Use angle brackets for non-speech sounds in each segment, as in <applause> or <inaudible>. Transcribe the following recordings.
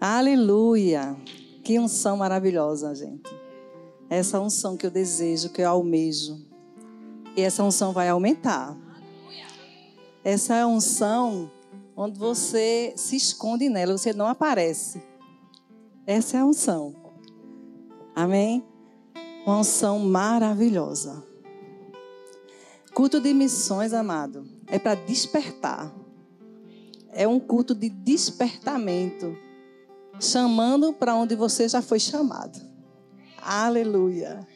Aleluia! Que unção maravilhosa, gente. Essa unção que eu desejo, que eu almejo. E essa unção vai aumentar. Essa é a unção onde você se esconde nela, você não aparece. Essa é a unção. Amém? Uma unção maravilhosa. Culto de missões, amado, é para despertar. É um culto de despertamento, chamando para onde você já foi chamado. Aleluia.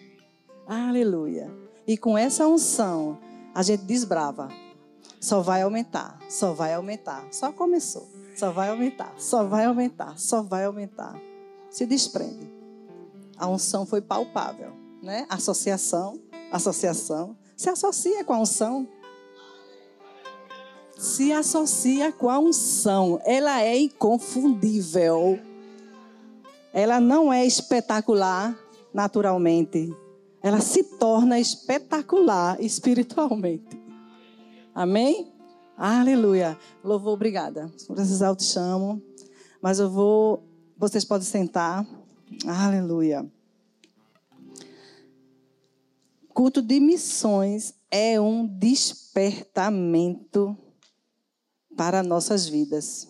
Aleluia. E com essa unção, a gente desbrava. Só vai aumentar, só vai aumentar. Só começou. Só vai aumentar, só vai aumentar, só vai aumentar. Se desprende. A unção foi palpável, né? Associação, associação. Se associa com a unção. Se associa com a unção. Ela é inconfundível. Ela não é espetacular naturalmente. Ela se torna espetacular espiritualmente. Amém? Aleluia. Louvor, obrigada. Se precisar, eu te chamo. Mas eu vou. Vocês podem sentar. Aleluia. Culto de missões é um despertamento para nossas vidas.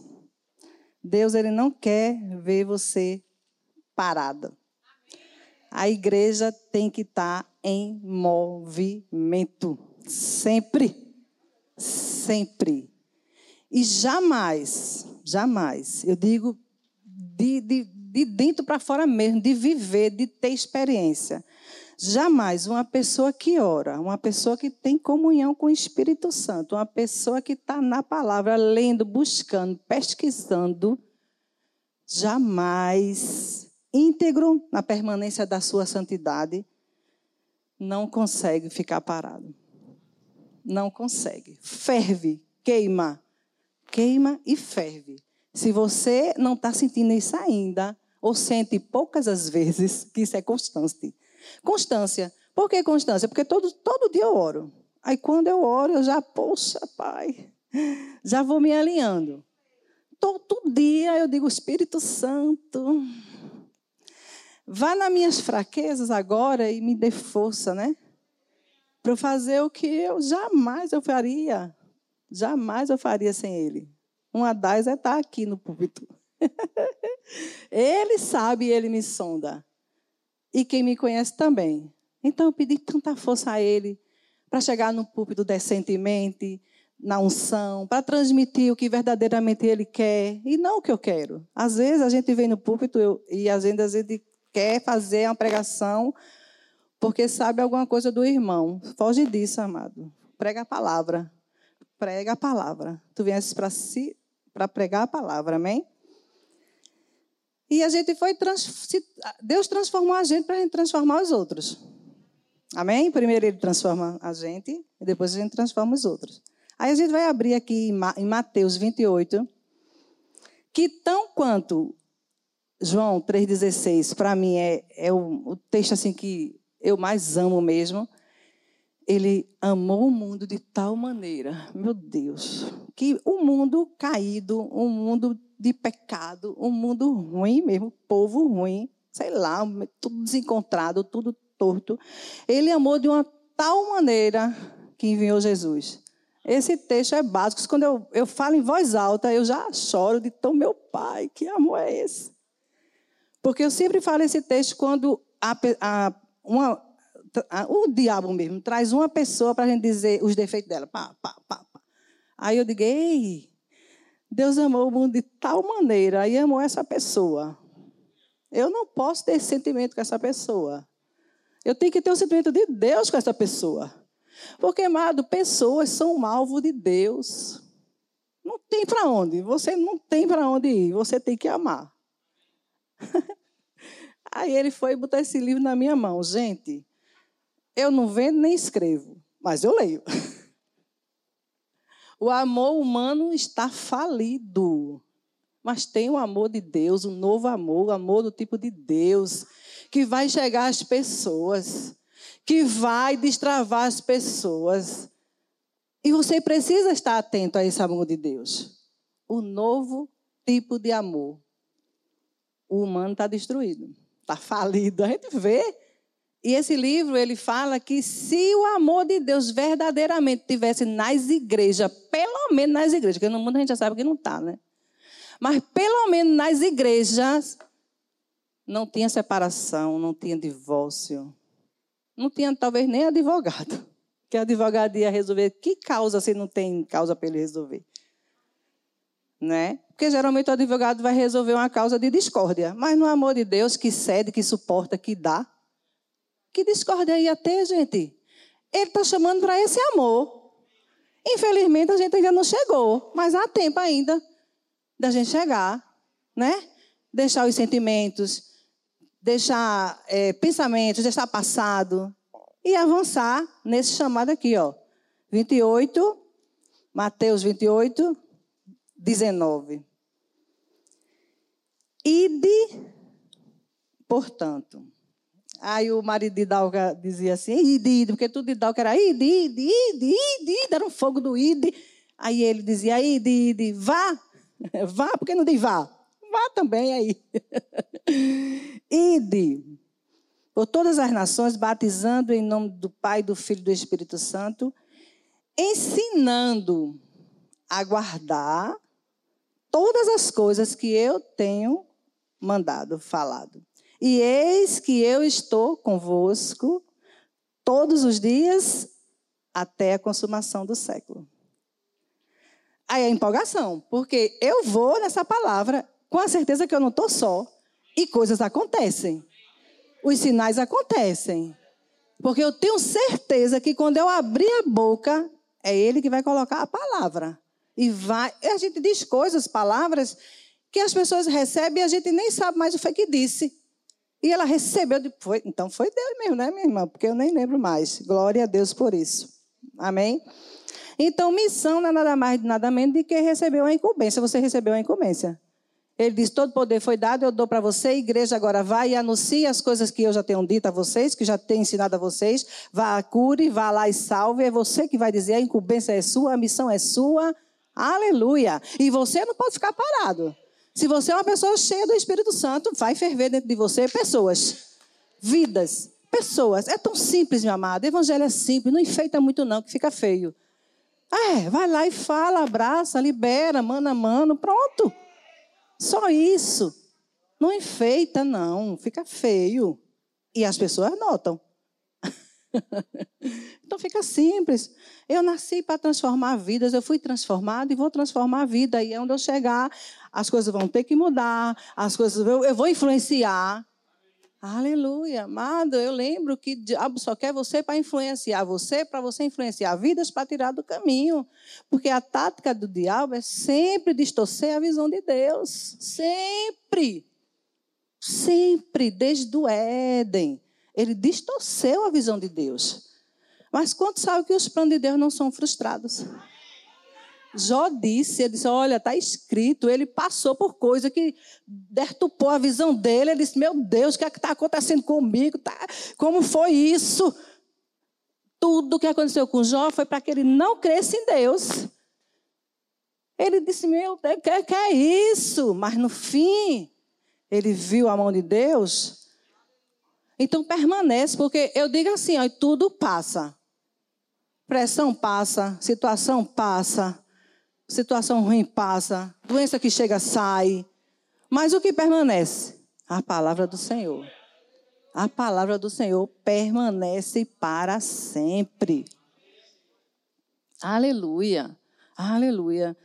Deus ele não quer ver você parada. A igreja tem que estar em movimento sempre sempre. E jamais, jamais, eu digo de, de, de dentro para fora mesmo, de viver, de ter experiência. Jamais uma pessoa que ora, uma pessoa que tem comunhão com o Espírito Santo, uma pessoa que está na palavra, lendo, buscando, pesquisando, jamais, íntegro na permanência da sua santidade, não consegue ficar parado não consegue. Ferve, queima. Queima e ferve. Se você não está sentindo isso ainda, ou sente poucas as vezes, que isso é constante. Constância. Por que constância? Porque todo, todo dia eu oro. Aí quando eu oro, eu já, poxa, pai, já vou me alinhando. Todo dia eu digo, Espírito Santo, vá nas minhas fraquezas agora e me dê força, né? para eu fazer o que eu jamais eu faria. Jamais eu faria sem ele. Uma das é estar aqui no púlpito. <laughs> ele sabe, ele me sonda. E quem me conhece também. Então eu pedi tanta força a ele para chegar no púlpito decentemente, na unção, para transmitir o que verdadeiramente ele quer e não o que eu quero. Às vezes a gente vem no púlpito eu, e às vezes a gente quer fazer uma pregação porque sabe alguma coisa do irmão. Foge disso, amado. Prega a palavra. Prega a palavra. Tu viesse para si, para pregar a palavra, amém? E a gente foi Deus transformou a gente para a gente transformar os outros. Amém? Primeiro ele transforma a gente e depois a gente transforma os outros. Aí a gente vai abrir aqui em Mateus 28, que tão quanto João 3,16, para mim é, é o, o texto assim que eu mais amo mesmo. Ele amou o mundo de tal maneira, meu Deus, que o um mundo caído, um mundo de pecado, um mundo ruim mesmo, povo ruim, sei lá, tudo desencontrado, tudo torto. Ele amou de uma tal maneira que enviou Jesus. Esse texto é básico. Quando eu, eu falo em voz alta, eu já choro de tão meu pai, que amor é esse? Porque eu sempre falo esse texto quando a, a uma, o diabo mesmo traz uma pessoa para a gente dizer os defeitos dela. Pá, pá, pá, pá. Aí eu digo, ei, Deus amou o mundo de tal maneira e amou essa pessoa. Eu não posso ter sentimento com essa pessoa. Eu tenho que ter o sentimento de Deus com essa pessoa. Porque, amado, pessoas são um alvo de Deus. Não tem para onde. Você não tem para onde ir. Você tem que amar. <laughs> Aí ele foi botar esse livro na minha mão. Gente, eu não vendo nem escrevo, mas eu leio. <laughs> O amor humano está falido. Mas tem o amor de Deus, um novo amor, o amor do tipo de Deus, que vai chegar às pessoas, que vai destravar as pessoas. E você precisa estar atento a esse amor de Deus. O novo tipo de amor. O humano está destruído, está falido. A gente vê. E esse livro ele fala que se o amor de Deus verdadeiramente tivesse nas igrejas, pelo menos nas igrejas, porque no mundo a gente já sabe que não está, né? Mas pelo menos nas igrejas não tinha separação, não tinha divórcio, não tinha talvez nem advogado. <laughs> Que advogado ia resolver que causa se não tem causa para ele resolver? Né? Porque geralmente o advogado vai resolver uma causa de discórdia, mas no amor de Deus que cede, que suporta, que dá, que discórdia ia ter, gente? Ele está chamando para esse amor. Infelizmente a gente ainda não chegou, mas há tempo ainda da gente chegar, né? Deixar os sentimentos, deixar é, pensamentos, deixar passado e avançar nesse chamado aqui, ó. 28, Mateus 28, 19. Ide, portanto. Aí o marido de Dalga dizia assim, ide, ide, porque tudo de Dalga era ide, ide, ide, ide, ide, era um fogo do ide. Aí ele dizia, ide, ide, vá, <laughs> vá, porque não diz vá? Vá também aí. <laughs> Ide por todas as nações, batizando em nome do Pai, do Filho e do Espírito Santo, ensinando a guardar todas as coisas que eu tenho mandado, falado. E eis que eu estou convosco todos os dias até a consumação do século. Aí a empolgação, porque eu vou nessa palavra com a certeza que eu não estou só e coisas acontecem. Os sinais acontecem. Porque eu tenho certeza que quando eu abrir a boca, é Ele que vai colocar a palavra. E vai. A gente diz coisas, palavras, que as pessoas recebem e a gente nem sabe mais o que foi que disse. E ela recebeu, foi, então foi Deus mesmo, né, minha irmã? Porque eu nem lembro mais. Glória a Deus por isso. Amém? Então, missão não é nada mais, nada menos de que recebeu a incumbência. Você recebeu a incumbência. Ele diz: Todo poder foi dado, eu dou para você. A igreja agora vai e anuncie as coisas que eu já tenho dito a vocês, que já tenho ensinado a vocês. Vá, cure, vá lá e salve. É você que vai dizer: a incumbência é sua, a missão é sua. Aleluia. E você não pode ficar parado. Se você é uma pessoa cheia do Espírito Santo, vai ferver dentro de você pessoas, vidas, pessoas. É tão simples, meu amado. O evangelho é simples, não enfeita muito, não, que fica feio. É, vai lá e fala, abraça, libera, mano a mano, pronto. Só isso. Não enfeita, não. Fica feio. E as pessoas notam. <laughs> então fica simples. Eu nasci para transformar vidas, eu fui transformado e vou transformar a vida. E onde eu chegar, as coisas vão ter que mudar, as coisas eu vou influenciar. Aleluia, amado. Eu lembro que o diabo só quer você para influenciar você, para você influenciar vidas para tirar do caminho. Porque a tática do diabo é sempre distorcer a visão de Deus. Sempre. Sempre, desde o Éden. Ele distorceu a visão de Deus. Mas quanto sabe que os planos de Deus não são frustrados? Jó disse, ele disse, olha, está escrito, ele passou por coisa que dertupou a visão dele, ele disse, meu Deus, o que é está acontecendo comigo? Tá? Como foi isso? Tudo que aconteceu com Jó foi para que ele não cresça em Deus. Ele disse, meu Deus, o que, que é isso? Mas no fim, ele viu a mão de Deus. Então permanece, porque eu digo assim, ó, tudo passa. Pressão passa, situação passa, situação ruim passa, doença que chega sai. Mas o que permanece? A palavra do Senhor. A palavra do Senhor permanece para sempre. Aleluia. Aleluia.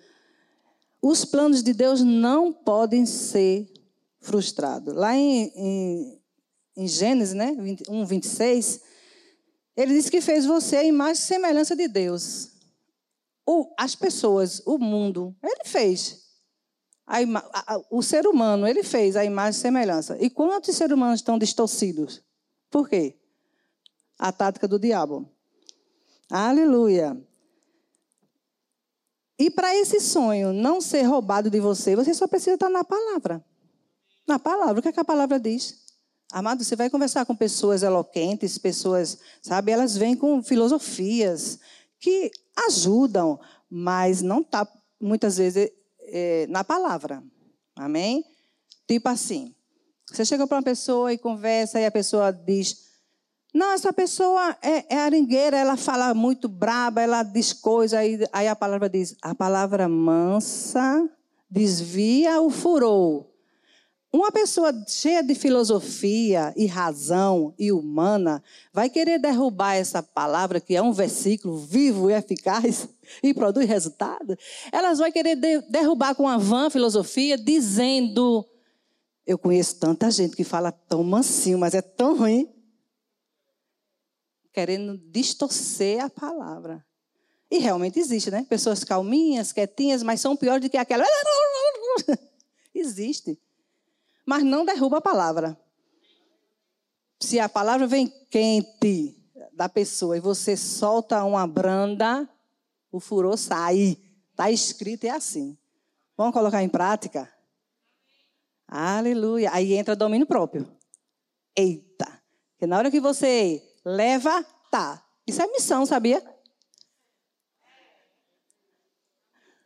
Os planos de Deus não podem ser frustrados. Lá em, em, em Gênesis, né, 1, 26, ele diz que fez você a imagem e semelhança de Deus o, as pessoas, o mundo, ele fez. A, a, o ser humano, ele fez a imagem e semelhança. E quantos seres humanos estão distorcidos? Por quê? A tática do diabo. Aleluia. E para esse sonho não ser roubado de você, você só precisa estar na palavra. Na palavra. O que, é que a palavra diz? Amado, você vai conversar com pessoas eloquentes, pessoas, sabe, elas vêm com filosofias, que ajudam, mas não está muitas vezes é, na palavra. Amém? Tipo assim, Você chega para uma pessoa e conversa e a pessoa diz: Não, essa pessoa é, é aringueira, ela fala muito braba, ela diz coisa. Aí, aí a palavra diz: A palavra mansa desvia o furor. Uma pessoa cheia de filosofia e razão e humana vai querer derrubar essa palavra, que é um versículo vivo e eficaz <laughs> e produz resultado. Elas vão querer derrubar com a vã filosofia, dizendo eu conheço tanta gente que fala tão mansinho, mas é tão ruim. Querendo distorcer a palavra. E realmente existe, né? Pessoas calminhas, quietinhas, mas são piores do que aquela. <laughs> existe. Mas não derruba a palavra. Se a palavra vem quente da pessoa e você solta uma branda, o furor sai. Está escrito é assim. Vamos colocar em prática? Aleluia. Aí entra domínio próprio. Eita. Porque na hora que você leva, tá. Isso é missão, sabia?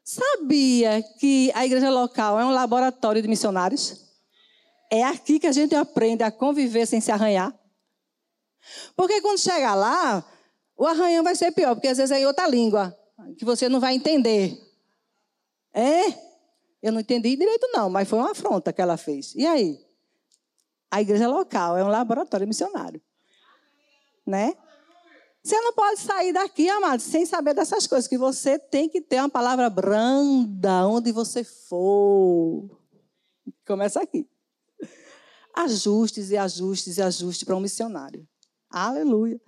Sabia que a igreja local é um laboratório de missionários? É aqui que a gente aprende a conviver sem se arranhar. Porque quando chegar lá, o arranhão vai ser pior, porque às vezes é em outra língua, que você não vai entender. É? Eu não entendi direito, não, mas foi uma afronta que ela fez. E aí? A igreja local é um laboratório missionário. Né? Você não pode sair daqui, amado, sem saber dessas coisas, que você tem que ter uma palavra branda onde você for. Começa aqui. Ajustes e ajustes e ajustes para um missionário. Aleluia.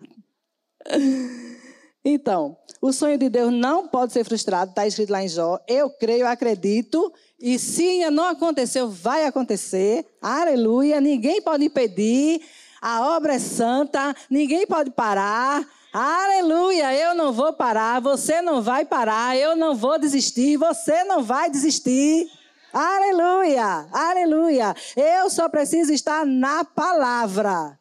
<laughs> Então, o sonho de Deus não pode ser frustrado, está escrito lá em Jó. Eu creio, acredito, e se não aconteceu, vai acontecer. Aleluia, ninguém pode impedir. A obra é santa, ninguém pode parar. Aleluia, eu não vou parar, você não vai parar, eu não vou desistir, você não vai desistir. Aleluia, aleluia. Eu só preciso estar na palavra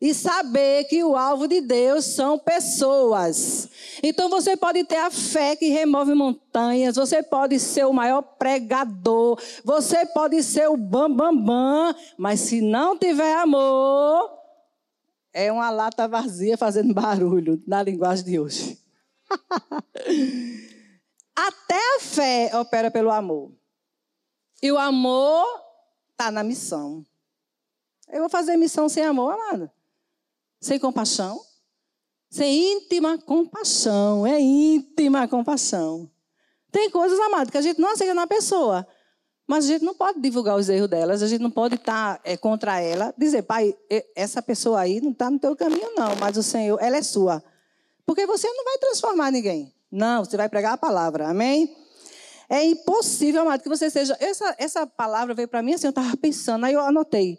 e saber que o alvo de Deus são pessoas. Então você pode ter a fé que remove montanhas, você pode ser o maior pregador, você pode ser o bam bam bam, mas se não tiver amor, é uma lata vazia fazendo barulho na linguagem de hoje. <laughs> Até a fé opera pelo amor. E o amor está na missão. Eu vou fazer missão sem amor, amado sem compaixão? Sem íntima compaixão. É íntima compaixão. Tem coisas, amado, que a gente não aceita na pessoa. Mas a gente não pode divulgar os erros delas, a gente não pode estar é, contra ela, dizer, pai, essa pessoa aí não está no teu caminho, não, mas o Senhor, ela é sua. Porque você não vai transformar ninguém. Não, você vai pregar a palavra, amém? É impossível, amado, que você seja. Essa, essa palavra veio para mim assim, eu estava pensando, aí eu anotei.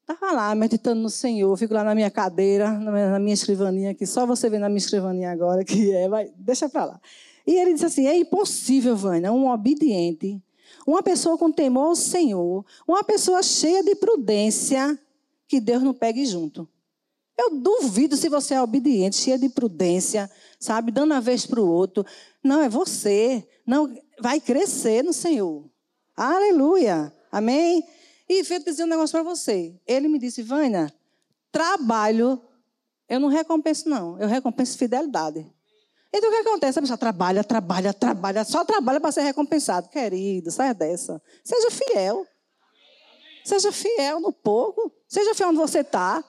Estava lá meditando no Senhor, fico lá na minha cadeira, na minha escrivaninha, que só você vê na minha escrivaninha agora, que é, vai, deixa para lá. E ele disse assim: é impossível, Vânia, um obediente, uma pessoa com temor ao Senhor, uma pessoa cheia de prudência, que Deus não pegue junto. Eu duvido se você é obediente, cheia de prudência, sabe, dando a vez para o outro. Não, é você. Não, vai crescer no Senhor. Aleluia. Amém? E vou dizer um negócio para você. Ele me disse, Vânia, trabalho, eu não recompenso, não. Eu recompenso fidelidade. Então o que acontece? A pessoa trabalha, trabalha, trabalha, só trabalha para ser recompensado. Querido, saia dessa. Seja fiel. Seja fiel no pouco. Seja fiel onde você está.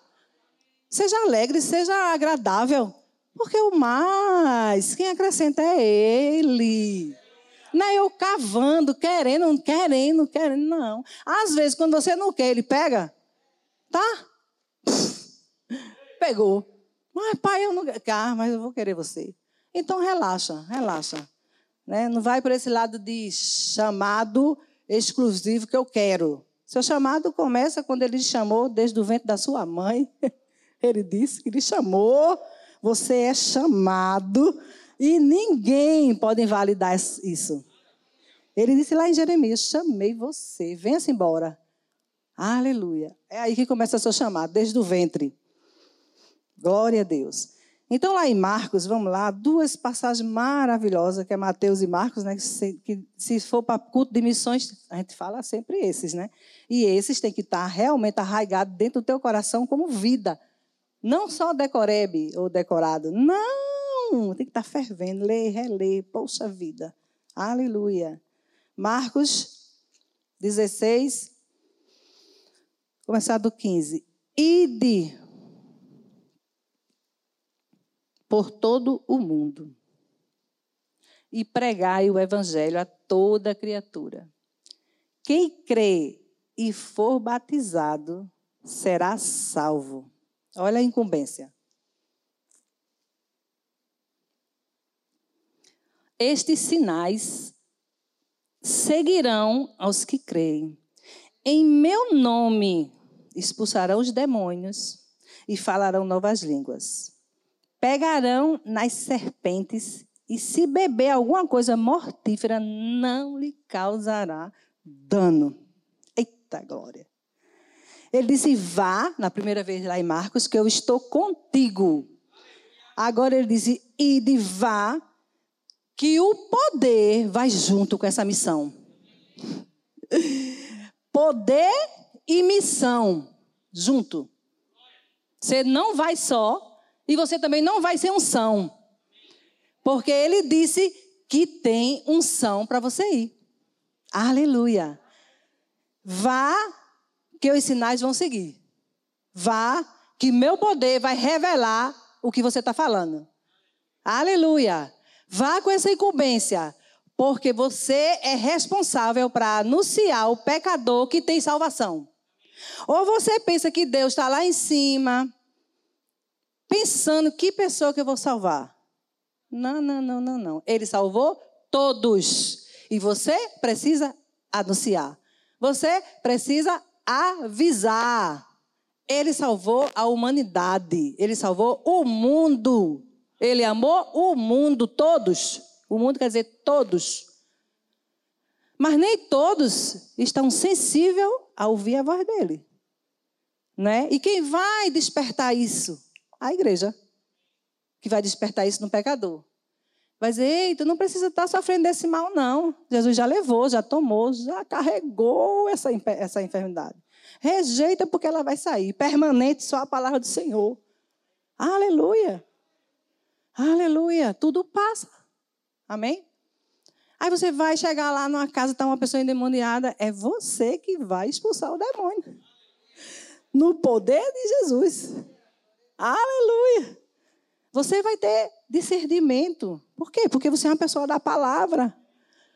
Seja alegre, seja agradável. Porque o mais, quem acrescenta é Ele. Não é eu cavando, querendo, querendo, querendo, não. Às vezes, quando você não quer, ele pega. Tá? <laughs> Pegou. Mas, pai, eu não quero. Ah, mas eu vou querer você. Então, relaxa, relaxa. Né? Não vai por esse lado de chamado exclusivo que eu quero. Seu chamado começa quando ele chamou desde o ventre da sua mãe. <laughs> Ele disse que lhe chamou. Você é chamado e ninguém pode invalidar isso. Ele disse lá em Jeremias: chamei você, venha-se embora. Aleluia. É aí que começa o seu chamado, desde o ventre. Glória a Deus. Então, lá em Marcos, vamos lá, duas passagens maravilhosas, que é Mateus e Marcos, né? Que se, que, se for para culto de missões, a gente fala sempre esses, né? E esses têm que estar realmente arraigados dentro do teu coração como vida. Não só decorebe ou decorado. Não! Tem que estar fervendo, ler, reler. Poxa vida. Aleluia. Marcos 16, começar do 15. Ide por todo o mundo e pregai o evangelho a toda criatura. Quem crê e for batizado será salvo. Olha a incumbência. Estes sinais seguirão aos que creem. Em meu nome expulsarão os demônios e falarão novas línguas pegarão nas serpentes e se beber alguma coisa mortífera, não lhe causará dano. Eita glória. Ele disse: Vá, na primeira vez lá em Marcos, que eu estou contigo. Agora ele disse: Ide, vá, que o poder vai junto com essa missão. <laughs> Poder e missão junto. Você não vai só, e você também não vai ser unção. Porque ele disse que tem unção para você ir. Aleluia. Vá, que os sinais vão seguir. Vá, que meu poder vai revelar o que você está falando. Aleluia. Vá com essa incumbência, porque você é responsável para anunciar o pecador que tem salvação. Ou você pensa que Deus está lá em cima, pensando que pessoa que eu vou salvar. Não, não, não, não, não. Ele salvou todos. E você precisa anunciar. Você precisa avisar. Ele salvou a humanidade. Ele salvou o mundo. Ele amou o mundo, todos. O mundo quer dizer todos. Mas nem todos estão sensíveis a ouvir a voz dele. Né? E quem vai despertar isso? a igreja, que vai despertar isso no pecador. Vai dizer, ei, tu não precisa estar sofrendo desse mal, não. Jesus já levou, já tomou, já carregou essa, essa enfermidade. Rejeita porque ela vai sair. Permanente só a palavra do Senhor. Aleluia. Aleluia. Tudo passa. Amém? Aí você vai chegar lá numa casa, está uma pessoa endemoniada. É você que vai expulsar o demônio. No poder de Jesus. Aleluia! Você vai ter discernimento. Por quê? Porque você é uma pessoa da palavra.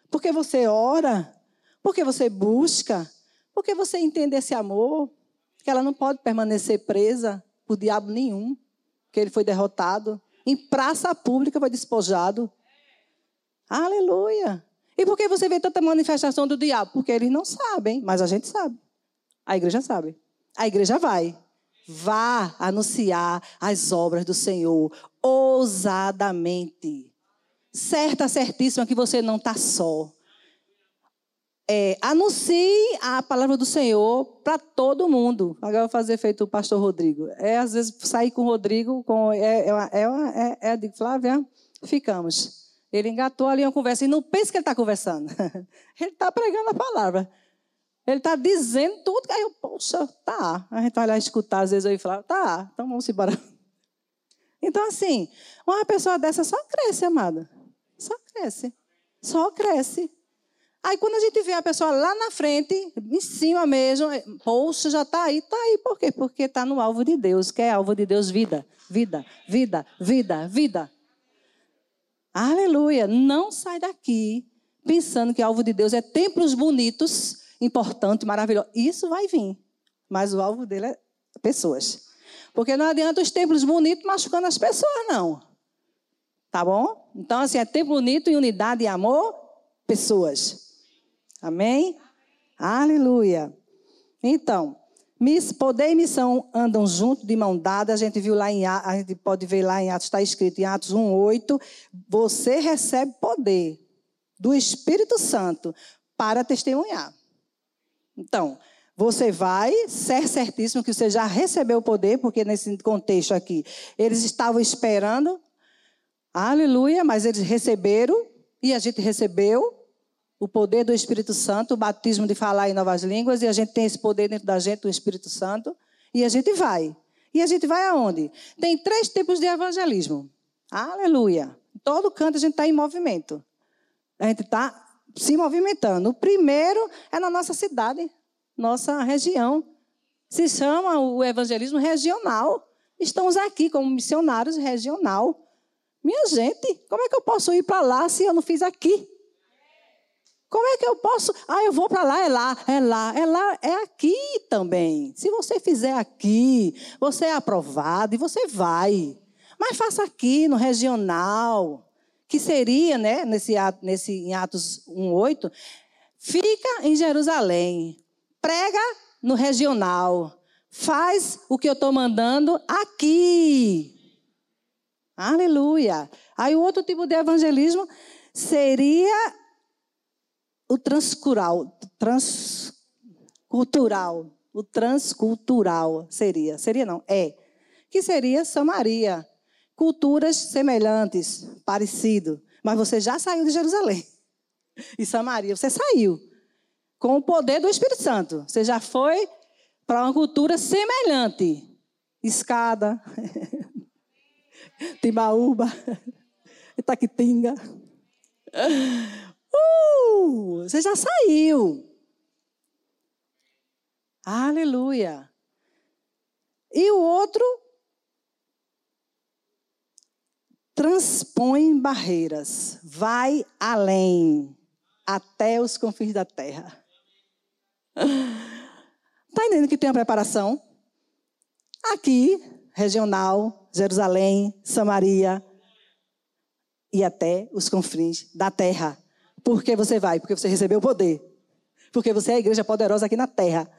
Porque você ora. Porque você busca. Porque você entende esse amor. Que ela não pode permanecer presa por diabo nenhum. Que ele foi derrotado. Em praça pública foi despojado. Aleluia! E por que você vê tanta manifestação do diabo? Porque eles não sabem, mas a gente sabe. A igreja sabe. A igreja vai. Vá anunciar as obras do Senhor ousadamente. Certa, certíssima que você não está só. É, anuncie a palavra do Senhor para todo mundo. Agora eu vou fazer feito o pastor Rodrigo. É, às vezes, sair com o Rodrigo, com, é, é, é, é, é de Flávia, ficamos. Ele engatou ali uma conversa e não pense que ele está conversando. <laughs> ele está pregando a palavra. Ele está dizendo tudo. Aí eu, poxa, tá. A gente vai lá escutar, às vezes eu falo, tá, então vamos embora. <laughs> Então, assim, uma pessoa dessa só cresce, amada. Só cresce. Só cresce. Aí quando a gente vê a pessoa lá na frente, em cima mesmo, poxa, já está aí, está aí. Por quê? Porque está no alvo de Deus, que é alvo de Deus, vida, vida, vida, vida, vida. Aleluia. Não sai daqui pensando que alvo de Deus é templos bonitos importante, maravilhoso. Isso vai vir. Mas o alvo dele é pessoas. Porque não adianta os templos bonitos machucando as pessoas, não. Tá bom? Então, assim, é templo bonito em unidade e amor, pessoas. Amém? Aleluia. Então, poder e missão andam juntos, de mão dada. A gente viu lá em a gente pode ver lá em Atos, está escrito em Atos 1,8. Você recebe poder do Espírito Santo para testemunhar. Então, Você vai ser certíssimo que você já recebeu o poder, porque nesse contexto aqui, eles estavam esperando, aleluia, mas eles receberam, e a gente recebeu o poder do Espírito Santo, o batismo de falar em novas línguas, e a gente tem esse poder dentro da gente, o Espírito Santo, e a gente vai. E a gente vai aonde? Tem três tipos de evangelismo. Aleluia. Em todo canto a gente está em movimento. A gente está se movimentando. O primeiro é na nossa cidade, nossa região. Se chama o evangelismo regional. Estamos aqui como missionários regional. Minha gente, como é que eu posso ir para lá se eu não fiz aqui? Como é que eu posso? Ah, eu vou para lá, é lá, é lá, é lá, é aqui também. Se você fizer aqui, você é aprovado e você vai. Mas faça aqui no regional, que seria, né, nesse, nesse em Atos 1:8, fica em Jerusalém, prega no regional, faz o que eu estou mandando aqui. Aleluia. Aí o outro tipo de evangelismo seria o transcultural, transcultural, o transcultural seria, seria não, é, que seria Samaria, culturas semelhantes, parecido, mas você já saiu de Jerusalém. <laughs> E Samaria, você saiu com o poder do Espírito Santo. Você já foi para uma cultura semelhante. Escada, <laughs> Timbaúba, <laughs> Itaquitinga. Uh, você já saiu. Aleluia. E o outro transpõe barreiras, vai além, até os confins da terra. Está entendendo que tem a preparação? Aqui, regional, Jerusalém, Samaria e até os confins da terra. Por que você vai? Porque você recebeu o poder. Porque você é a igreja poderosa aqui na terra.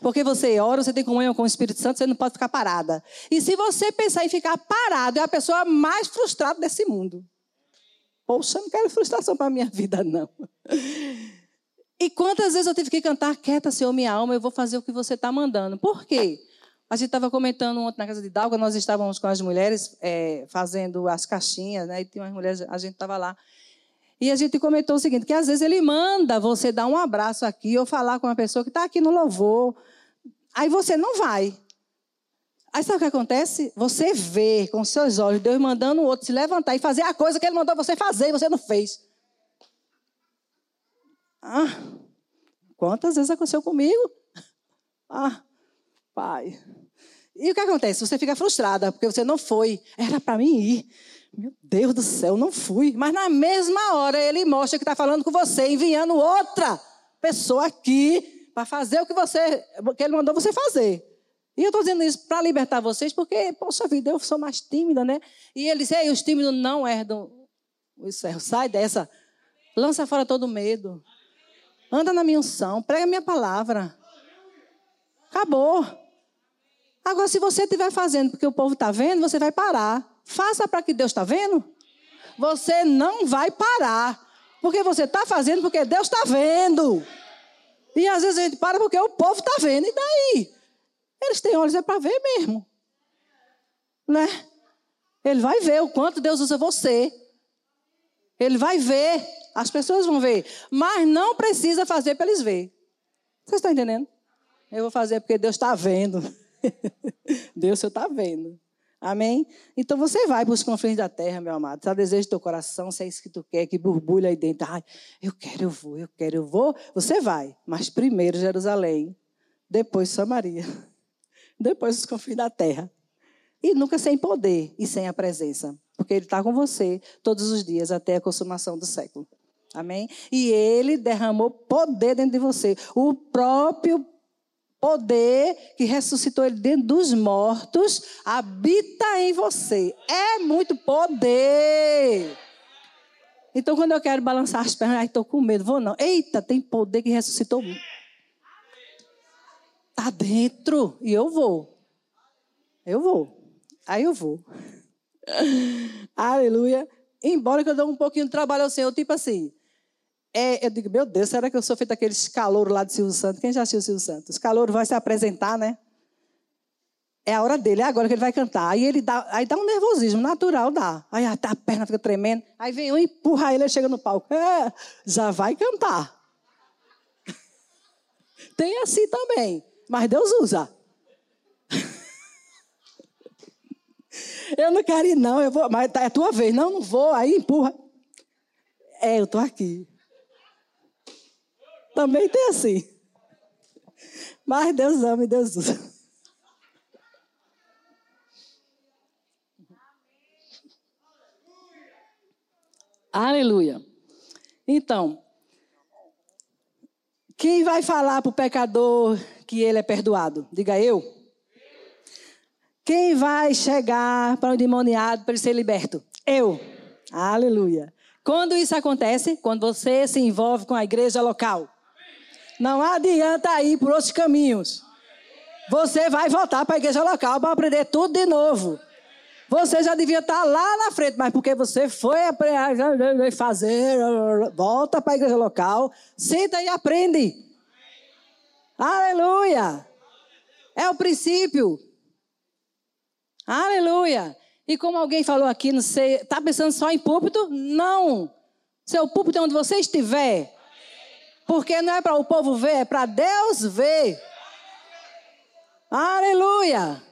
Porque você ora, você tem comunhão com o Espírito Santo, você não pode ficar parada. E se você pensar em ficar parado, é a pessoa mais frustrada desse mundo. Poxa, não quero frustração para a minha vida, não. E quantas vezes eu tive que cantar, quieta, Senhor, minha alma, eu vou fazer o que você está mandando. Por quê? A gente estava comentando ontem na casa de Dalga, nós estávamos com as mulheres é, fazendo as caixinhas, né? E tinha umas mulheres, a gente estava lá. E a gente comentou o seguinte: que às vezes ele manda você dar um abraço aqui ou falar com uma pessoa que está aqui no louvor. Aí você não vai. Aí sabe o que acontece? Você vê com seus olhos Deus mandando o outro se levantar e fazer a coisa que ele mandou você fazer e você não fez. Ah, quantas vezes aconteceu comigo? Ah, pai. E o que acontece? Você fica frustrada porque você não foi. Era para mim ir. Meu Deus do céu, não fui. Mas na mesma hora ele mostra que está falando com você, enviando outra pessoa aqui para fazer o que você, que ele mandou você fazer. E eu estou dizendo isso para libertar vocês, porque, poxa vida, eu sou mais tímida, né? E ele disse, Ei, os tímidos não herdam o céu. Sai dessa. Lança fora todo medo. Anda na minha unção. Prega a minha palavra. Acabou. Agora, se você estiver fazendo porque o povo está vendo, você vai parar. Faça para que Deus está vendo. Você não vai parar. Porque você está fazendo porque Deus está vendo. E às vezes a gente para porque o povo está vendo. E daí? Eles têm olhos é para ver mesmo. Né? Ele vai ver o quanto Deus usa você. Ele vai ver. As pessoas vão ver. Mas não precisa fazer para eles verem. Vocês estão entendendo? Eu vou fazer porque Deus está vendo. <laughs> Deus está vendo. Amém? Então você vai para os confins da terra, meu amado. Se o desejo do teu coração, se é isso que tu quer, que borbulha aí dentro. Ai, eu quero, eu vou, eu quero, eu vou. Você vai. Mas primeiro Jerusalém, depois Samaria, <laughs> depois os confins da terra. E nunca sem poder e sem a presença. Porque Ele está com você todos os dias até a consumação do século. Amém? E Ele derramou poder dentro de você. O próprio poder que ressuscitou ele dentro dos mortos habita em você. É muito poder. Então, quando eu quero balançar as pernas, estou com medo, vou não. Eita, tem poder que ressuscitou. Está dentro. E eu vou. Eu vou. Aí eu vou. <laughs> Aleluia. Embora que eu dou um pouquinho de trabalho ao Senhor, tipo assim, É, eu digo, meu Deus, será que eu sou feito aqueles calouros lá de Silvio Santos? Quem já assistiu o Silvio Santos? Os calouros vão se apresentar, né? É a hora dele, é agora que ele vai cantar. Aí ele dá, aí dá um nervosismo natural, dá. Aí a, a perna fica tremendo. Aí vem um, empurra ele, ele chega no palco. É, já vai cantar. <laughs> Tem assim também. Mas Deus usa. <laughs> eu não quero ir, não. Eu vou, mas é a tua vez. Não, não vou. Aí empurra. É, eu estou aqui. Também tem assim. Mas Deus ama e Deus usa. Aleluia. Então, quem vai falar para o pecador que ele é perdoado? Diga eu. Quem vai chegar para o endemoniado para ele ser liberto? Eu. Aleluia. Quando isso acontece? Quando você se envolve com a igreja local. Não adianta ir por outros caminhos. Você vai voltar para a igreja local para aprender tudo de novo. Você já devia estar lá na frente, mas porque você foi fazer, volta para a igreja local, senta e aprende. Aleluia! É o princípio. Aleluia! E como alguém falou aqui, não sei, está pensando só em púlpito? Não. Seu púlpito é onde você estiver. Porque não é para o povo ver, é para Deus ver. Aleluia!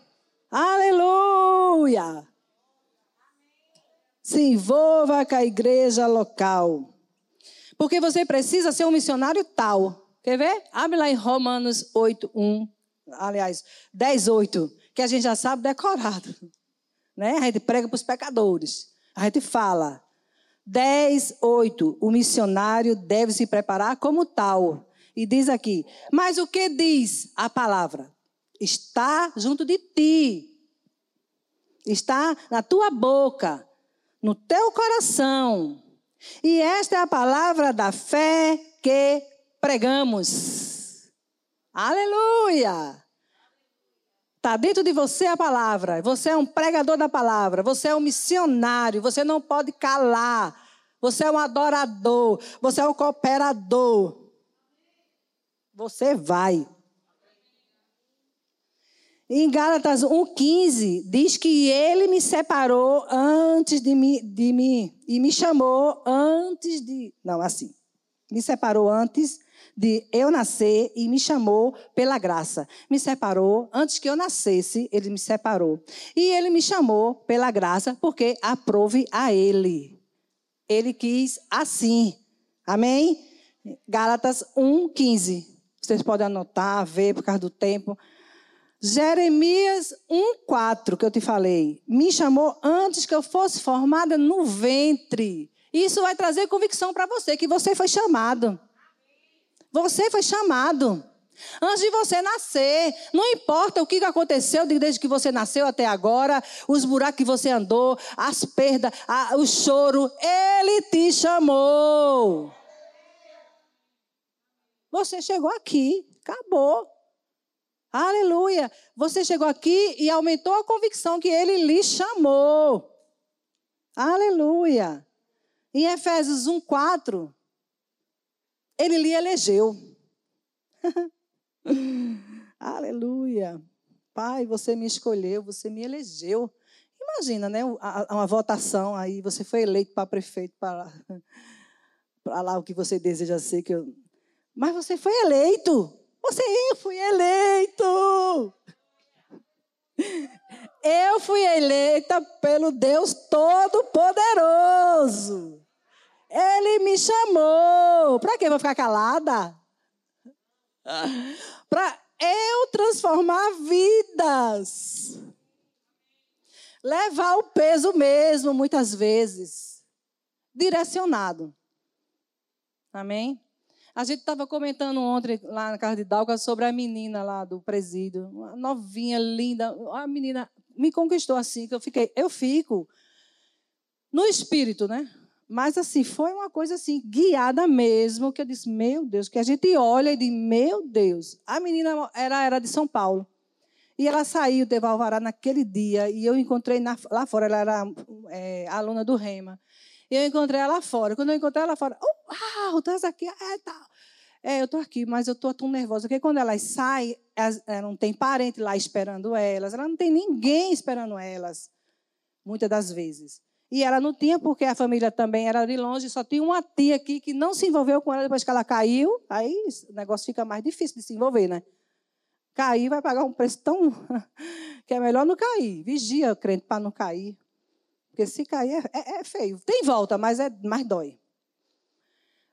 Aleluia! Se envolva com a igreja local. Porque você precisa ser um missionário tal. Quer ver? Abre lá em Romanos 8, 1. Aliás, 10, 8. Que a gente já sabe decorado. Né? A gente prega para os pecadores. A gente fala. 10, 8. O missionário deve se preparar como tal. E diz aqui: Mas o que diz a palavra? Está junto de ti. Está na tua boca, no teu coração. E esta é a palavra da fé que pregamos. Aleluia! Está dentro de você a palavra. Você é um pregador da palavra. Você é um missionário. Você não pode calar. Você é um adorador. Você é um cooperador. Você vai. Em Gálatas 1,15 diz que ele me separou antes de de mim e me chamou antes de. Não, assim. Me separou antes de eu nascer e me chamou pela graça. Me separou antes que eu nascesse, ele me separou. E ele me chamou pela graça porque aprove a ele. Ele quis assim. Amém? Gálatas 1:15. Vocês podem anotar, ver por causa do tempo. Jeremias 1:4 que eu te falei, me chamou antes que eu fosse formada no ventre. Isso vai trazer convicção para você que você foi chamado. Você foi chamado. Antes de você nascer, não importa o que aconteceu desde que você nasceu até agora, os buracos que você andou, as perdas, a, o choro, Ele te chamou. Você chegou aqui, acabou. Aleluia. Você chegou aqui e aumentou a convicção que Ele lhe chamou. Aleluia. Em Efésios 1,4, ele lhe elegeu. <laughs> Aleluia. Pai, você me escolheu, você me elegeu. Imagina, né? Uma votação aí, você foi eleito para prefeito, para, <laughs> para lá o que você deseja ser. Que eu... Mas você foi eleito. Você, eu fui eleito. <laughs> Eu fui eleita pelo Deus Todo-Poderoso. Ele me chamou. Para que vou ficar calada? Para eu transformar vidas. Levar o peso mesmo, muitas vezes. Direcionado. Amém? A gente estava comentando ontem lá na casa de Dalga sobre a menina lá do presídio. Uma novinha, linda. A menina me conquistou assim, que eu fiquei. Eu fico no espírito, né? Mas assim, foi uma coisa assim, guiada mesmo, que eu disse, meu Deus, que a gente olha e diz, meu Deus. A menina era, era de São Paulo. E ela saiu de Valvará naquele dia, e eu encontrei na, lá fora, ela era é, aluna do Rema. E eu encontrei ela fora. Quando eu encontrei ela fora, oh, ah, tu aqui? É, tá. É, eu estou aqui, mas eu estou tão nervosa. Porque quando elas saem, elas, elas não tem parente lá esperando elas, ela não tem ninguém esperando elas, muitas das vezes. E ela não tinha, porque a família também era de longe, só tinha uma tia aqui que não se envolveu com ela depois que ela caiu. Aí o negócio fica mais difícil de se envolver, né? Cair vai pagar um preço tão. <laughs> que é melhor não cair. Vigia, crente, para não cair. Porque se cair é, é, é, feio. Tem volta, mas é mais dói.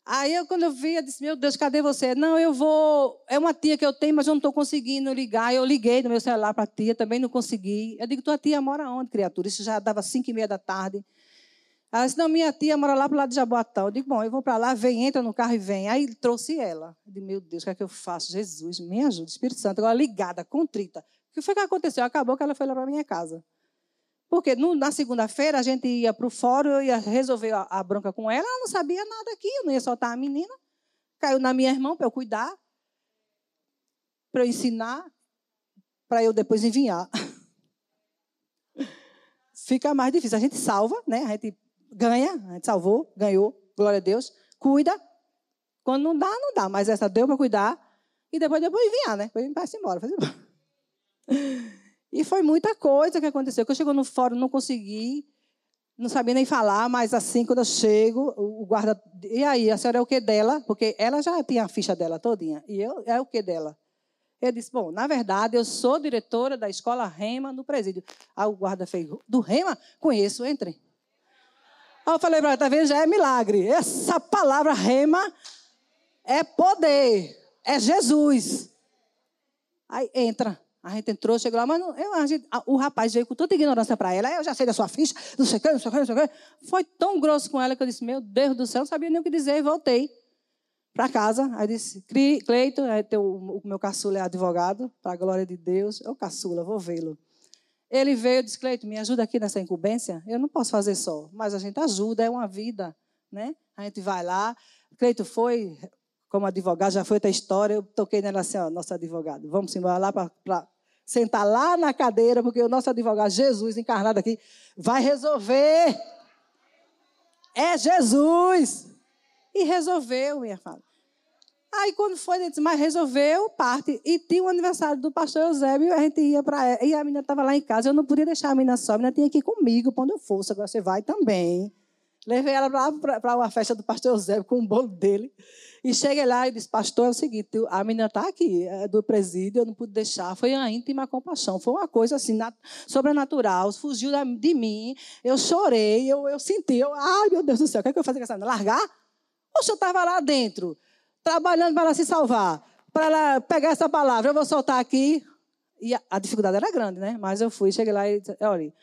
Aí eu, quando eu vi, eu disse, meu Deus, cadê você? Não, eu vou. É uma tia que eu tenho, mas eu não estou conseguindo ligar. Eu liguei no meu celular para a tia, também não consegui. Eu digo, tua tia mora onde, criatura? Isso já dava cinco e meia da tarde. Ela disse, não, minha tia mora lá para o lado de Jaboatão. Eu digo, bom, eu vou para lá, vem, entra no carro e vem. Aí trouxe ela. Eu digo, meu Deus, o que é que eu faço? Jesus, me ajuda, Espírito Santo. Agora ligada, contrita. O que foi que aconteceu? Acabou que ela foi lá para minha casa. Porque no, na segunda-feira a gente ia para o fórum, eu ia resolver a, a, bronca com ela, ela não sabia nada aqui, eu não ia soltar a menina. Caiu na minha irmã para eu cuidar, para eu ensinar, para eu depois enviar. <laughs> Fica mais difícil. A gente salva, né? A gente ganha, a gente salvou, ganhou, glória a Deus, cuida. Quando não dá, não dá, mas essa deu para cuidar e depois depois enviar, né? Depois vai embora, fazer embora. <laughs> E foi muita coisa que aconteceu. Eu chego no fórum, não consegui, não sabia nem falar, mas assim, quando eu chego, o guarda. E aí, a senhora é o que dela? Porque ela já tinha a ficha dela todinha. E eu, é o que dela? Eu disse, bom, na verdade, eu sou diretora da escola Rema no presídio. Aí o guarda fez, do Rema? Conheço, entre. Aí eu falei para ela, tá vendo? Já é milagre. Essa palavra Rema é poder, é Jesus. Aí entra. A gente entrou, chegou lá, mas não, eu, gente, a, o rapaz veio com tanta ignorância para ela. Eu já sei da sua ficha, não sei o que, não sei o que, não sei o que. Foi tão grosso com ela que eu disse: Meu Deus do céu, não sabia nem o que dizer. E voltei para casa. Aí disse: Cleito, o, o meu caçula é advogado, para a glória de Deus. Ô caçula, vou vê-lo. Ele veio e disse: Cleito, me ajuda aqui nessa incumbência. Eu não posso fazer só, mas a gente ajuda, é uma vida. né? A gente vai lá. Cleito foi, como advogado, já foi outra história. Eu toquei nela assim: ó, nosso advogado, vamos embora lá para sentar lá na cadeira, porque o nosso advogado Jesus, encarnado aqui, vai resolver. É Jesus. E resolveu, minha fala. Aí quando foi, disse, mas resolveu, parte. E tinha o um aniversário do pastor Eusébio, a gente ia para E a menina estava lá em casa, eu não podia deixar a menina só, a menina tinha que ir comigo quando eu fosse, agora você vai também. Levei ela para uma festa do pastor Eusébio com o bolo dele. E cheguei lá e disse, pastor, é o seguinte, a menina está aqui, é do presídio, eu não pude deixar. Foi uma íntima compaixão, foi uma coisa assim, sobrenatural, fugiu de mim, eu chorei, eu, eu senti, eu, ai meu Deus do céu, o que, é que eu fazer com essa menina? Largar? Poxa, eu estava lá dentro, trabalhando para ela se salvar, para ela pegar essa palavra, eu vou soltar aqui. E a, a dificuldade era grande, né? Mas eu fui, cheguei lá e disse, olha,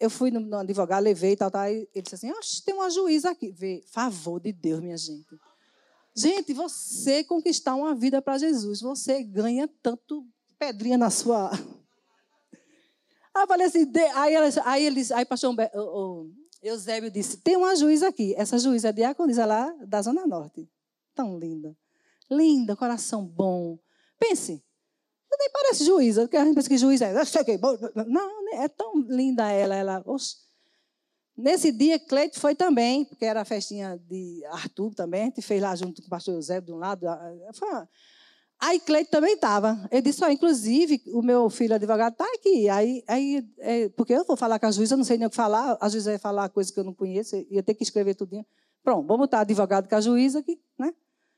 eu fui no, no advogado, levei e tal, tal, e ele disse assim, tem uma juíza aqui. Vê, favor de Deus, minha gente. Gente, você conquistar uma vida para Jesus, você ganha tanto pedrinha na sua. Aí <laughs> eu falei assim, aí, aí eles, aí pastor o, o Eusébio disse, tem uma juíza aqui. Essa juíza é diaconisa lá da Zona Norte. Tão linda. Linda, coração bom. Pense, nem parece juíza, porque a gente pensa que juíza é. Não, é tão linda ela. ela oxe, Nesse dia, Cleide foi também, porque era a festinha de Arthur também, a gente fez lá junto com o pastor José de um lado. Uma... Aí Cleide também estava. Ele disse, oh, inclusive, o meu filho advogado está aqui. Aí, aí é, porque eu vou falar com a juíza, eu não sei nem o que falar, a juíza vai falar coisa que eu não conheço, ia ter que escrever tudo. Pronto, vamos botar advogado com a juíza aqui, né?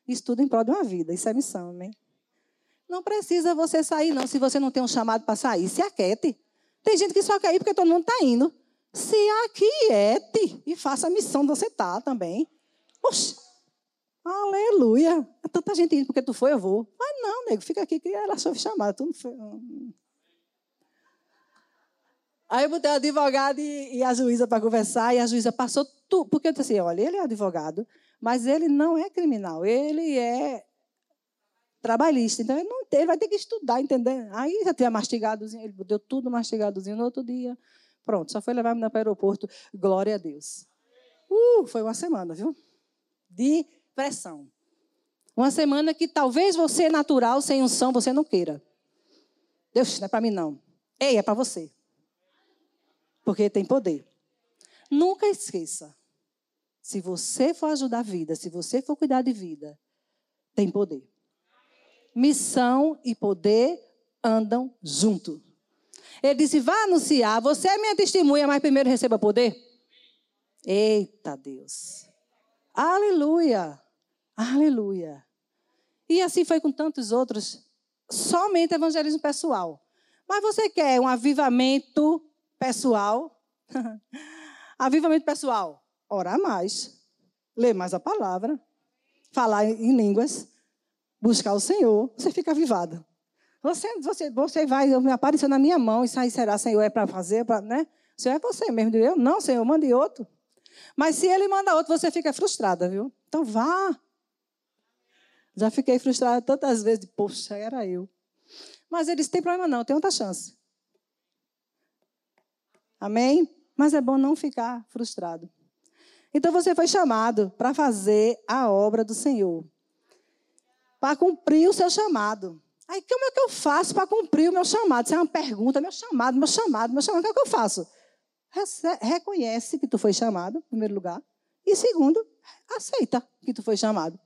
Isso tudo em prol de uma vida, isso é missão, amém? Não precisa você sair, não, se você não tem um chamado para sair, se aquete. Tem gente que só quer ir porque todo mundo está indo. Se aquiete e faça a missão de você estar tá também. Oxe, aleluia. É tanta gente indo porque tu foi, eu vou. Mas não, nego, fica aqui que ela só chamada. Tu não foi. Aí eu botei o advogado e, e a juíza para conversar, e a juíza passou tudo. Porque eu disse assim: olha, ele é advogado, mas ele não é criminal, ele é trabalhista. Então ele, não, ele vai ter que estudar, entender? Aí já tinha mastigadozinho, ele deu tudo mastigadozinho no outro dia. Pronto, só foi levar a menina para o aeroporto. Glória a Deus. Uh, foi uma semana, viu? De pressão. Uma semana que talvez você, natural, sem unção, você não queira. Deus, não é para mim, não. Ei, é para você. Porque tem poder. Nunca esqueça. Se você for ajudar a vida, se você for cuidar de vida, tem poder. Missão e poder andam junto. Ele disse: vá anunciar, você é minha testemunha, mas primeiro receba poder. Eita Deus. Aleluia. Aleluia. E assim foi com tantos outros. Somente evangelismo pessoal. Mas você quer um avivamento pessoal? <laughs> avivamento pessoal. Orar mais. Ler mais a palavra. Falar em línguas. Buscar o Senhor. Você fica avivado. Você, você, você vai, me apareceu na minha mão, isso aí será, Senhor, é para fazer, pra, né? Senhor, é você mesmo. Eu, não, Senhor, mande outro. Mas se ele manda outro, você fica frustrada, viu? Então vá. Já fiquei frustrada tantas vezes, poxa, era eu. Mas ele disse, tem problema não, tem outra chance. Amém? Mas é bom não ficar frustrado. Então você foi chamado para fazer a obra do Senhor. Para cumprir o seu chamado. Aí, como é que eu faço para cumprir o meu chamado? Isso é uma pergunta, meu chamado, meu chamado, meu chamado. O que é que eu faço? Reconhece que tu foi chamado, em primeiro lugar. E segundo, aceita que tu foi chamado.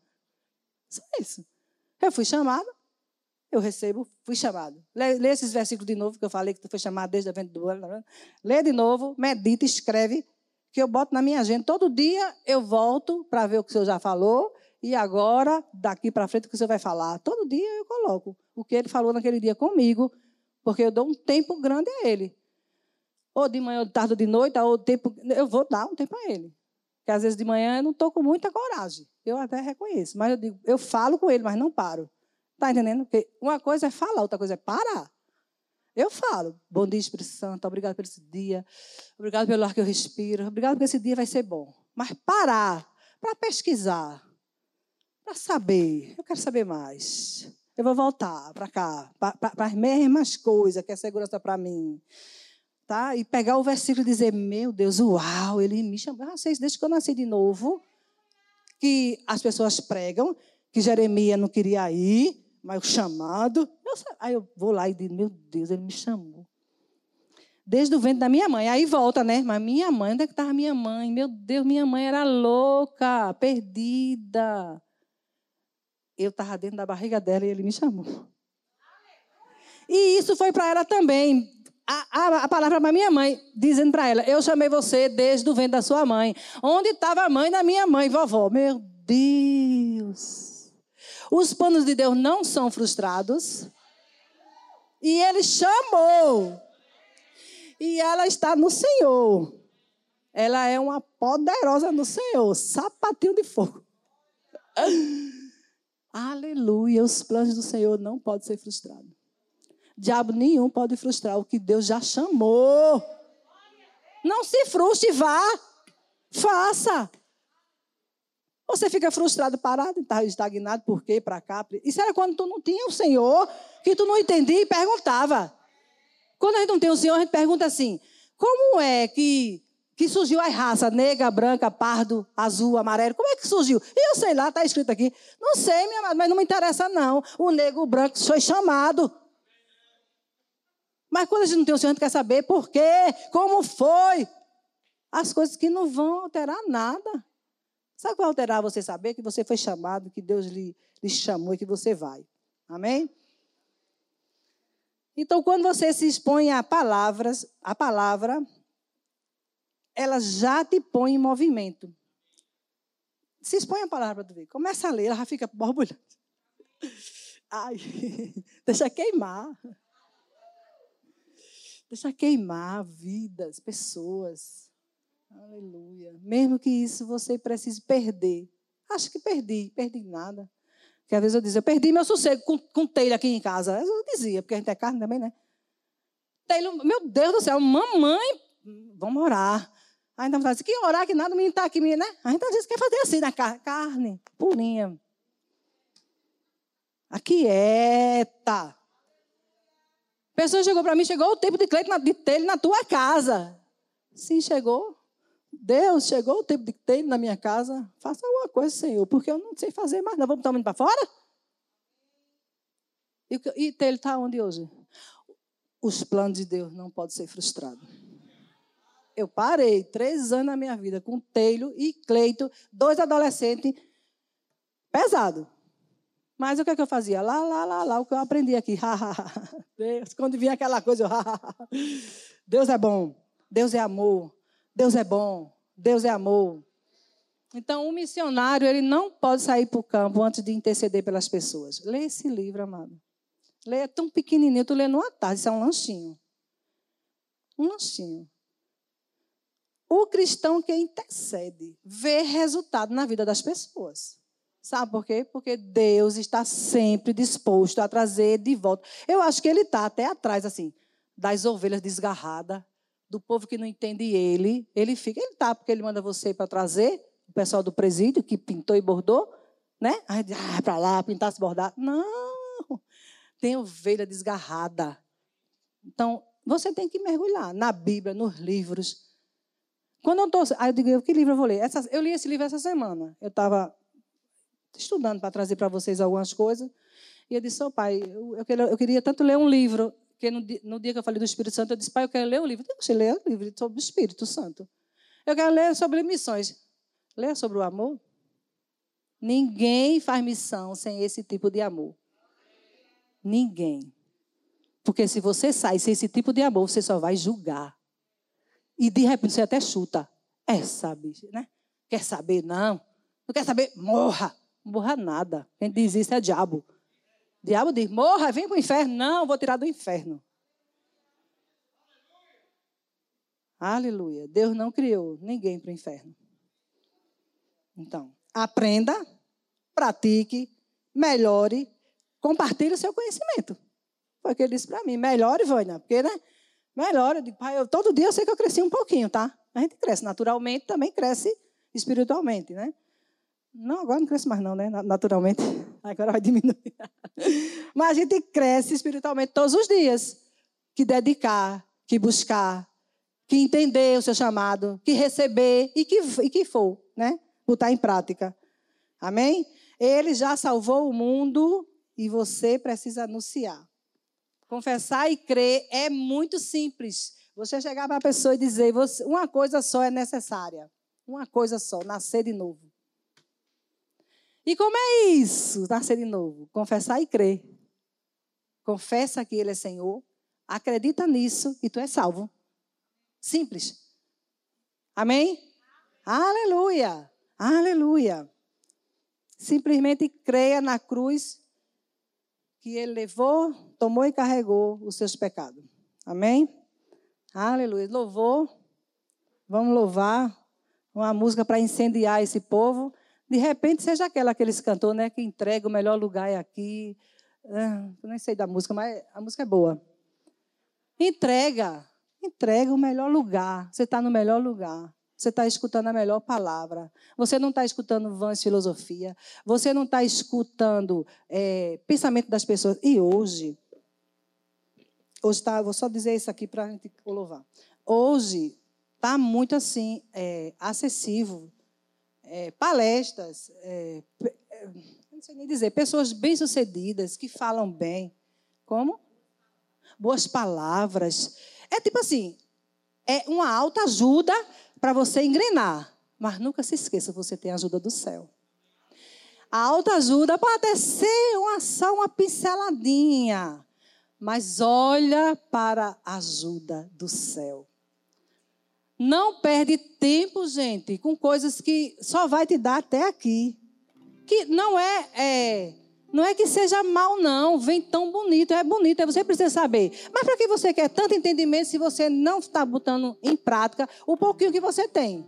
Só isso. Eu fui chamado, eu recebo, fui chamado. Lê, lê, esses versículos de novo, que eu falei que tu foi chamado desde a venda do ano. Lê de novo, medita, escreve, que eu boto na minha agenda. Todo dia eu volto para ver o que o Senhor já falou e agora, daqui para frente, o que Senhor vai falar? Todo dia eu coloco o que ele falou naquele dia comigo, porque eu dou um tempo grande a ele. Ou de manhã, ou de tarde, ou de noite, ou tempo, eu vou dar um tempo a ele. Porque às vezes de manhã eu não estou com muita coragem. Eu até reconheço. Mas eu digo, eu falo com ele, mas não paro. Está entendendo? Porque uma coisa é falar, outra coisa é parar. Eu falo, bom dia, Espírito Santo, obrigado por esse dia, obrigado pelo ar que eu respiro, obrigado porque esse dia vai ser bom. Mas parar para pesquisar, para saber. Eu quero saber mais. Eu vou voltar para cá, para as mesmas coisas que é segurança para mim. Tá? E pegar o versículo e dizer: Meu Deus, uau, ele me chamou. Ah, vocês, desde que eu nasci de novo, que as pessoas pregam, que Jeremias não queria ir, mas o chamado. Eu, aí eu vou lá e digo: Meu Deus, ele me chamou. Desde o ventre da minha mãe. Aí volta, né? Mas minha mãe, onde é que estava minha mãe? Meu Deus, minha mãe era louca, perdida eu estava dentro da barriga dela e ele me chamou. E isso foi para ela também. A, a, a palavra para minha mãe, dizendo para ela: Eu chamei você desde o ventre da sua mãe. Onde estava a mãe da minha mãe, vovó? Meu Deus. Os planos de Deus não são frustrados. E ele chamou. E ela está no Senhor. Ela é uma poderosa no Senhor. Sapatinho de fogo. <laughs> Aleluia, os planos do Senhor não podem ser frustrados. Diabo nenhum pode frustrar o que Deus já chamou. Não se frustre, vá. Faça. Você fica frustrado, parado, está estagnado, por quê? Para cá. Isso era quando tu não tinha o Senhor, que tu não entendia e perguntava. Quando a gente não tem o Senhor, a gente pergunta assim: como é que que surgiu as raças negra, branca, pardo, azul, amarelo. Como é que surgiu? Eu sei lá, está escrito aqui. Não sei, minha amada, mas não me interessa não. O negro, o branco foi chamado. Mas quando a gente não tem o Senhor, a gente quer saber por quê, como foi. As coisas que não vão alterar nada. Sabe o que vai alterar você saber? Que você foi chamado, que Deus lhe, lhe chamou e que você vai. Amém? Então, quando você se expõe a palavras, a palavra, ela já te põe em movimento. Se expõe a palavra tu ver. Começa a ler, ela já fica borbulhando. Ai, <laughs> deixa queimar. Deixa queimar vidas, pessoas. Aleluia. Mesmo que isso você precise perder. Acho que perdi, perdi nada. Porque às vezes eu dizia, eu perdi meu sossego com, com telha aqui em casa. Eu dizia, porque a gente é carne também, né? Telha, meu Deus do céu, mamãe, vamos orar. Aí então faz que orar que nada, o menino está aqui, né? A gente às vezes quer fazer assim na carne, carne purinha. Aquieta. A pessoa chegou para mim, chegou o tempo de Cleito de ter na tua casa. Sim, chegou. Deus, chegou o tempo de ter na minha casa. Faça alguma coisa, Senhor, porque eu não sei fazer mais. Nós vamos estar indo para fora? E, e ele está onde hoje? Os planos de Deus não podem ser frustrados. Eu parei três anos na minha vida com Teilo e Cleito, dois adolescentes, pesado. Mas o que, é que eu fazia? Lá, lá, lá, lá, o que eu aprendi aqui. <laughs> Deus, quando vinha aquela coisa, eu, Deus é bom, Deus é amor, Deus é bom, Deus é amor. Então, um missionário, ele não pode sair para o campo antes de interceder pelas pessoas. Lê esse livro, amado. Lê, é tão pequenininho, tu lê numa tarde, isso é um lanchinho. Um lanchinho. O cristão que intercede vê resultado na vida das pessoas. Sabe por quê? Porque Deus está sempre disposto a trazer de volta. Eu acho que ele está até atrás, assim, das ovelhas desgarradas, do povo que não entende ele. Ele fica, ele está, porque ele manda você para trazer o pessoal do presídio que pintou e bordou, né? Aí, ah, para lá, pintar, se bordar. Não! Tem ovelha desgarrada. Então, você tem que mergulhar na Bíblia, nos livros. Quando eu estou. Aí eu digo, que livro eu vou ler? Essa, eu li esse livro essa semana. Eu estava estudando para trazer para vocês algumas coisas. E eu disse, oh, pai, eu, eu, eu, queria tanto ler um livro, que no, no, dia que eu falei do Espírito Santo, eu disse, pai, eu quero ler um livro. Eu ler um livro sobre o Espírito Santo. Eu quero ler sobre missões. Leia sobre o amor. Ninguém faz missão sem esse tipo de amor. Ninguém. Porque se você sai sem esse tipo de amor, você só vai julgar. E de repente você até chuta. Essa bicha, né? Quer saber? Não. Não quer saber? Morra. Morra nada. Quem diz isso é diabo. Diabo diz: morra, vem para o inferno. Não, vou tirar do inferno. Aleluia. Deus não criou ninguém para o inferno. Então, aprenda, pratique, melhore, compartilhe o seu conhecimento. Foi o que ele disse para mim. Melhore, Vânia, porque, né? Melhore. Eu digo, pai, eu, todo dia eu sei que eu cresci um pouquinho, tá? A gente cresce naturalmente, também cresce espiritualmente, né? Não, agora não cresce mais não, né? Naturalmente. <laughs> Agora vai diminuir. <laughs> Mas a gente cresce espiritualmente todos os dias. Que dedicar, que buscar, que entender o seu chamado, que receber e que, e que for, né? Botar em prática. Amém? Ele já salvou o mundo e você precisa anunciar. Confessar e crer é muito simples. Você chegar para a pessoa e dizer, uma coisa só é necessária. Uma coisa só, nascer de novo. E como é isso, nascer de novo? Confessar e crer. Confessa que Ele é Senhor, acredita nisso e tu é salvo. Simples. Amém? Aleluia! Aleluia! Simplesmente creia na cruz que Ele levou, tomou e carregou os seus pecados. Amém? Aleluia. Louvor. Vamos louvar. Uma música para incendiar esse povo de repente seja aquela que eles cantou, né? Que entrega o melhor lugar é aqui. Ah, eu nem sei da música, mas a música é boa. Entrega, entrega o melhor lugar. Você está no melhor lugar. Você está escutando a melhor palavra. Você não está escutando vãs filosofia. Você não está escutando é, pensamento das pessoas. E hoje, hoje tá, vou só dizer isso aqui para a gente louvar. Hoje está muito assim é, acessível é, palestras, é, é, não sei nem dizer, pessoas bem-sucedidas, que falam bem. Como? Boas palavras. É tipo assim, é uma alta ajuda para você engrenar. Mas nunca se esqueça, você tem a ajuda do céu. A alta ajuda pode ser uma, só uma pinceladinha. Mas olha para a ajuda do céu. Não perde tempo, gente, com coisas que só vai te dar até aqui. Que não é, é não é que seja mal, não. Vem tão bonito, é bonito, é você precisa saber. Mas para que você quer tanto entendimento se você não está botando em prática o pouquinho que você tem?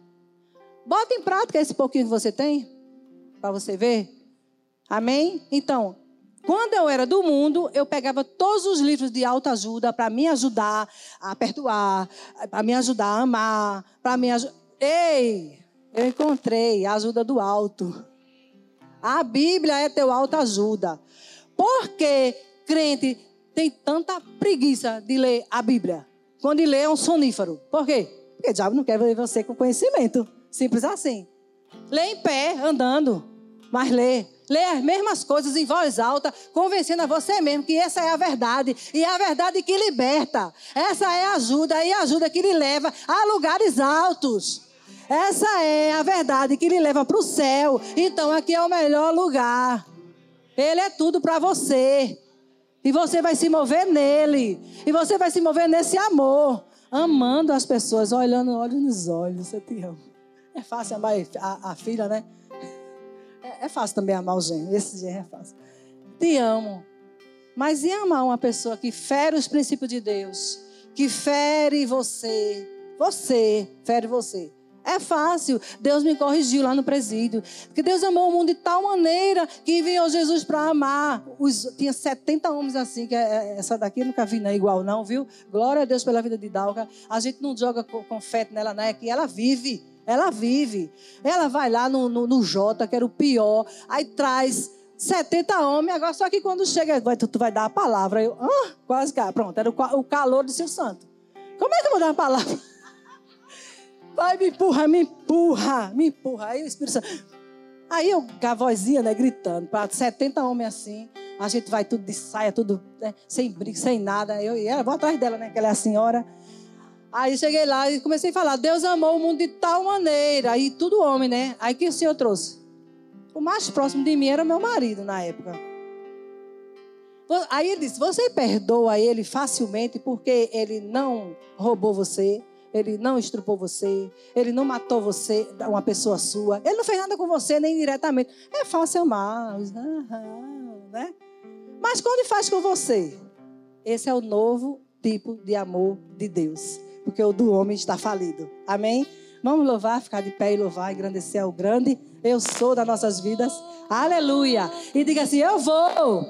Bota em prática esse pouquinho que você tem, para você ver. Amém? Então, quando eu era do mundo, eu pegava todos os livros de autoajuda para me ajudar a perdoar, para me ajudar a amar, para me ajudar. Ei, eu encontrei a ajuda do alto. A Bíblia é teu autoajuda. Por que crente tem tanta preguiça de ler a Bíblia? Quando lê é um sonífero. Por quê? Porque o diabo não quer ver você com conhecimento. Simples assim. Lê em pé, andando. Mas lê. Lê as mesmas coisas em voz alta, convencendo a você mesmo que essa é a verdade. E é a verdade que liberta. Essa é a ajuda e a ajuda que lhe leva a lugares altos. Essa é a verdade que lhe leva para o céu. Então aqui é o melhor lugar. Ele é tudo para você. E você vai se mover nele. E você vai se mover nesse amor. Amando as pessoas, olhando olhos nos olhos. Eu te amo. É fácil amar a, a filha, né? É, é, fácil também amar o genro. Esse genro é fácil. Te amo. Mas e amar uma pessoa que fere os princípios de Deus? Que fere você. Você, fere você. É fácil. Deus me corrigiu lá no presídio. Porque Deus amou o mundo de tal maneira que enviou Jesus para amar. Os, tinha 70 homens assim, que é, é, essa daqui eu nunca vi não, igual não, viu? Glória a Deus pela vida de Dalga. A gente não joga confete nela, não, é que ela vive. Ela vive. Ela vai lá no, no, no Jota, que era o pior. Aí traz 70 homens. Agora, só que quando chega, vai, tu, tu vai dar a palavra. Eu, ah, quase que. Pronto, era o, o calor do seu santo. Como é que eu vou dar a palavra? <laughs> Vai, me empurra, me empurra, me empurra. Aí o Espírito Santo. Aí eu, com a vozinha, né, gritando, para 70 homens assim, a gente vai tudo de saia, tudo né, sem briga, sem nada. Eu, eu vou atrás dela, né, que ela é a senhora. Aí cheguei lá e comecei a falar: Deus amou o mundo de tal maneira. Aí tudo homem, né? Aí que o Senhor trouxe? O mais próximo de mim era meu marido na época. Aí ele disse: Você perdoa ele facilmente porque ele não roubou você, ele não estrupou você, ele não matou você, uma pessoa sua, ele não fez nada com você nem diretamente. É fácil amar, né? Mas quando faz com você, esse é o novo tipo de amor de Deus, porque o do homem está falido. Amém? Vamos louvar, ficar de pé e louvar, engrandecer ao grande eu sou das nossas vidas. Aleluia! E diga assim: Eu vou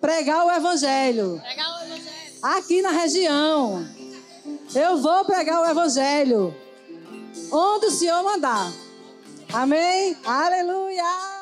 pregar o evangelho. Pregar o evangelho. Aqui na região. Eu vou pregar o evangelho onde o Senhor mandar. Amém? Aleluia!